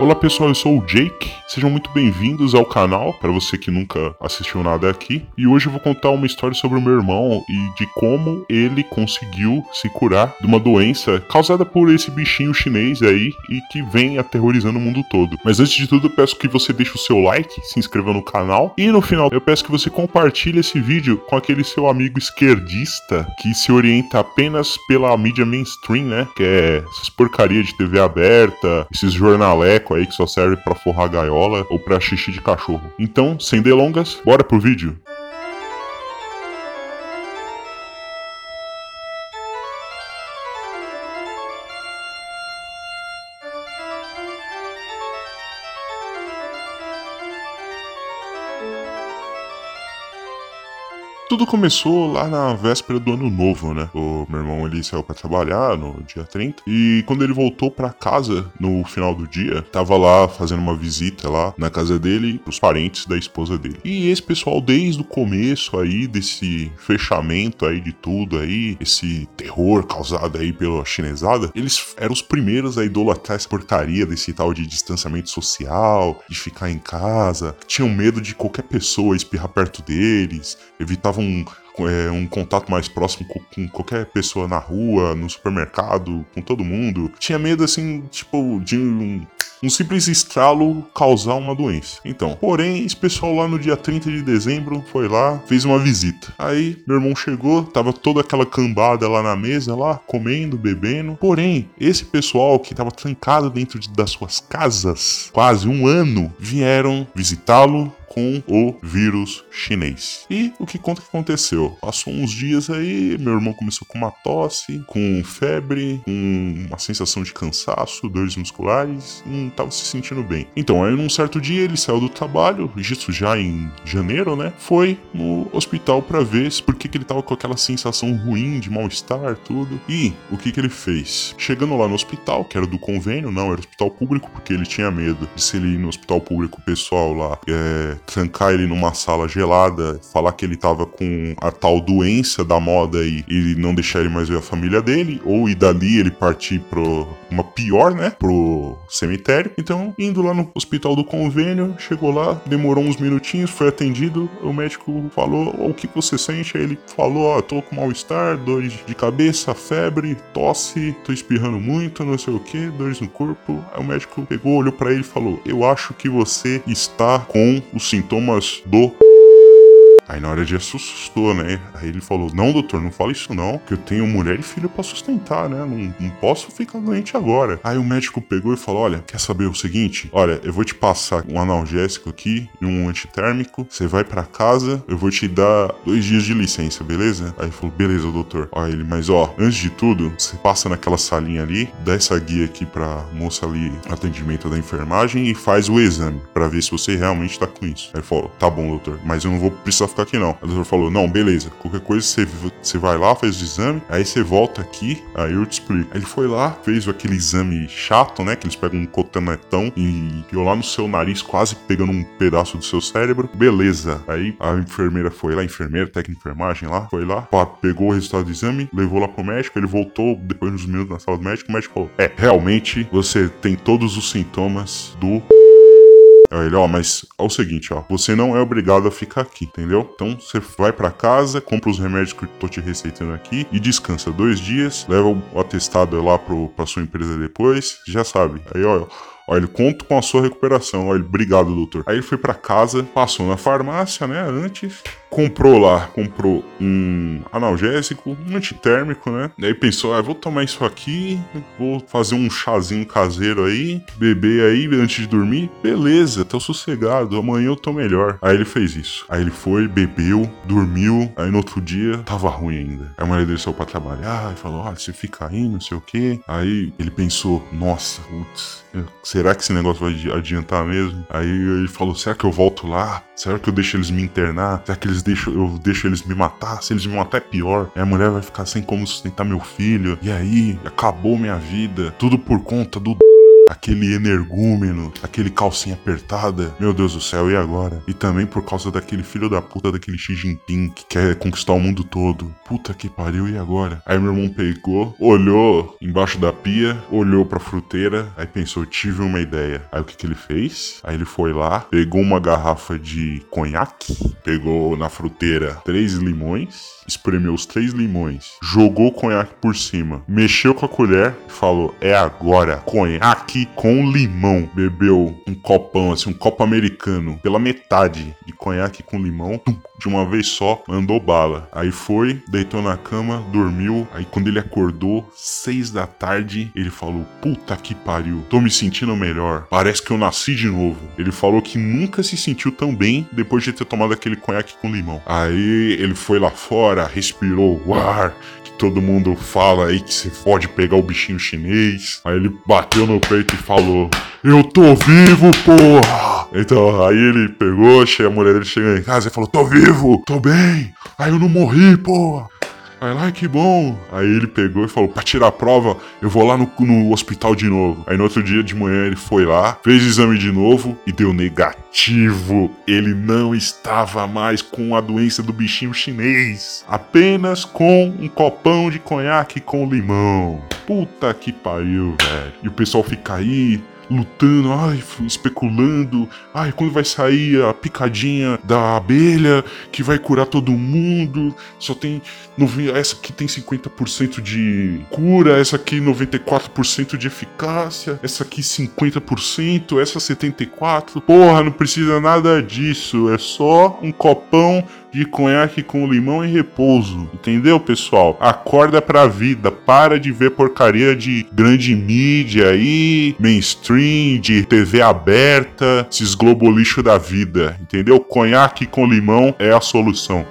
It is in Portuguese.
Olá pessoal, eu sou o Jake. Sejam muito bem-vindos ao canal, para você que nunca assistiu nada aqui. E hoje eu vou contar uma história sobre o meu irmão e de como ele conseguiu se curar de uma doença causada por esse bichinho chinês aí e que vem aterrorizando o mundo todo. Mas antes de tudo, eu peço que você deixe o seu like, se inscreva no canal e no final eu peço que você compartilhe esse vídeo com aquele seu amigo esquerdista que se orienta apenas pela mídia mainstream, né? Que é essas porcaria de TV aberta, esses jornaleco aí que só serve para forrar gaiola ou para xixi de cachorro. Então, sem delongas, bora pro vídeo. Tudo começou lá na véspera do ano novo, né? O meu irmão ele saiu para trabalhar no dia 30 e quando ele voltou para casa no final do dia, tava lá fazendo uma visita lá na casa dele pros parentes da esposa dele. E esse pessoal desde o começo aí desse fechamento aí de tudo aí, esse terror causado aí pela chinesada, eles eram os primeiros a idolatrar essa porcaria desse tal de distanciamento social, de ficar em casa, tinham medo de qualquer pessoa espirrar perto deles, evitavam um, é, um contato mais próximo com, com, qualquer pessoa na rua, no supermercado, com todo mundo. Tinha medo, assim, tipo, de um, um simples estralo causar uma doença. Então, porém, esse pessoal lá no dia 30 de dezembro foi lá, fez uma visita. Aí, meu irmão chegou, tava toda aquela cambada lá na mesa, lá, comendo, bebendo. Porém, esse pessoal que tava trancado dentro de, das suas casas, quase um ano, vieram visitá-lo, com o vírus chinês. E o que conta que aconteceu? Passou uns dias aí, meu irmão começou com uma tosse, com febre, com uma sensação de cansaço, dores musculares, não estava se sentindo bem. Então, aí num certo dia ele saiu do trabalho, isso já em janeiro, né? Foi no hospital para ver por que, que ele tava com aquela sensação ruim de mal-estar, tudo. E o que que ele fez? Chegando lá no hospital, que era do convênio, não, era hospital público, porque ele tinha medo de se ele ir no hospital público, o pessoal lá é, trancar ele numa sala gelada, falar que ele tava com a tal doença da moda e, e não deixar ele mais ver a família dele, ou e dali ele partir pro uma pior, né, pro cemitério. Então, indo lá no hospital do convênio, chegou lá, demorou uns minutinhos, foi atendido, o médico falou o que você sente, aí ele falou, ó, oh, tô com mal-estar, dores de cabeça, febre, tosse, tô espirrando muito, não sei o que, dores no corpo. Aí o médico pegou, olhou para ele e falou, eu acho que você está com os sintomas do Aí na hora de assustou, né? Aí ele falou: Não, doutor, não fala isso não, que eu tenho mulher e filho para sustentar, né? Não, não posso ficar doente agora. Aí o médico pegou e falou: Olha, quer saber o seguinte? Olha, eu vou te passar um analgésico aqui e um antitérmico. Você vai para casa, eu vou te dar dois dias de licença, beleza? Aí falou: Beleza, doutor. Aí ele, mas ó, antes de tudo, você passa naquela salinha ali, dá essa guia aqui pra moça ali, atendimento da enfermagem e faz o exame para ver se você realmente tá com isso. Aí ele falou: Tá bom, doutor, mas eu não vou precisar ficar aqui não. A doutora falou: Não, beleza, qualquer coisa você, você vai lá, faz o exame, aí você volta aqui, aí eu te explico. Aí ele foi lá, fez aquele exame chato, né? Que eles pegam um cotonetão e enfiou lá no seu nariz, quase pegando um pedaço do seu cérebro. Beleza. Aí a enfermeira foi lá, enfermeira, técnica de enfermagem lá, foi lá, pegou o resultado do exame, levou lá pro médico, ele voltou depois de uns minutos na sala do médico, o médico falou: É, realmente você tem todos os sintomas do Aí ele, ó, mas é o seguinte, ó, você não é obrigado a ficar aqui, entendeu? Então você vai para casa, compra os remédios que eu tô te receitando aqui e descansa dois dias, leva o atestado lá pro, pra sua empresa depois, já sabe. Aí, ó, Olha, ele conta com a sua recuperação. Olha, obrigado, doutor. Aí ele foi para casa, passou na farmácia, né, antes, comprou lá, comprou um analgésico, um antitérmico, né? Daí pensou, ah, vou tomar isso aqui, vou fazer um chazinho caseiro aí, beber aí antes de dormir. Beleza, tô sossegado, amanhã eu tô melhor. Aí ele fez isso. Aí ele foi, bebeu, dormiu, aí no outro dia tava ruim ainda. Aí a mulher dele saiu pra trabalhar e falou, ah, você fica aí, não sei o quê. Aí ele pensou, nossa, putz, será que esse negócio vai adiantar mesmo? Aí ele falou, será que eu volto lá? Será que eu deixo eles me internar? Será que eles deixam, eu deixo eles me matar? Se eles me matar é pior. Aí a mulher vai ficar sem como sustentar meu filho. E aí, acabou minha vida. Tudo por conta do aquele energúmeno, aquele calcinha apertada. Meu Deus do céu, e agora? E também por causa daquele filho da puta daquele Xi Jinping que quer conquistar o mundo todo. Puta que pariu, e agora? Aí meu irmão pegou, olhou embaixo da pia, olhou pra fruteira, aí pensou, tive uma ideia. Aí o que que ele fez? Aí ele foi lá, pegou uma garrafa de conhaque, pegou na fruteira três limões, espremeu os três limões, jogou o conhaque por cima, mexeu com a colher e falou: É agora, conhaque com limão. Bebeu um copão, assim, um copo americano, pela metade de conhaque com limão, de uma vez só, mandou bala. Aí foi, deitou na cama, dormiu. Aí quando ele acordou, seis da tarde, ele falou: Puta que pariu, tô me sentindo melhor. Parece que eu nasci de novo. Ele falou que nunca se sentiu tão bem depois de ter tomado aquele conhaque com limão. Aí ele foi lá fora, respirou o ar, que todo mundo fala aí que você pode pegar o bichinho chinês. Aí ele bateu no peito e falou: Eu tô vivo, porra! Então, aí ele pegou, a mulher dele chegou em casa e falou: Tô vivo, tô bem, aí eu não morri, porra. Aí lá, que bom. Aí ele pegou e falou: pra tirar a prova, eu vou lá no, no, hospital de novo. Aí no outro dia de manhã ele foi lá, fez o exame de novo e deu negativo. Ele não estava mais com a doença do bichinho chinês, apenas com um copão de conhaque com limão. Puta que pariu, velho. E o pessoal fica aí lutando, ai, especulando, ai, quando vai sair a picadinha da abelha que vai curar todo mundo? Só tem essa aqui tem 50% de cura, essa aqui 94% de eficácia, essa aqui 50%, essa 74%. Porra, não precisa nada disso, é só um copão de conhaque com limão e repouso. Entendeu, pessoal? Acorda pra vida, para de ver porcaria de grande mídia aí, mainstream, de TV aberta, esses globo lixo da vida. Entendeu? Conhaque com limão é a solução.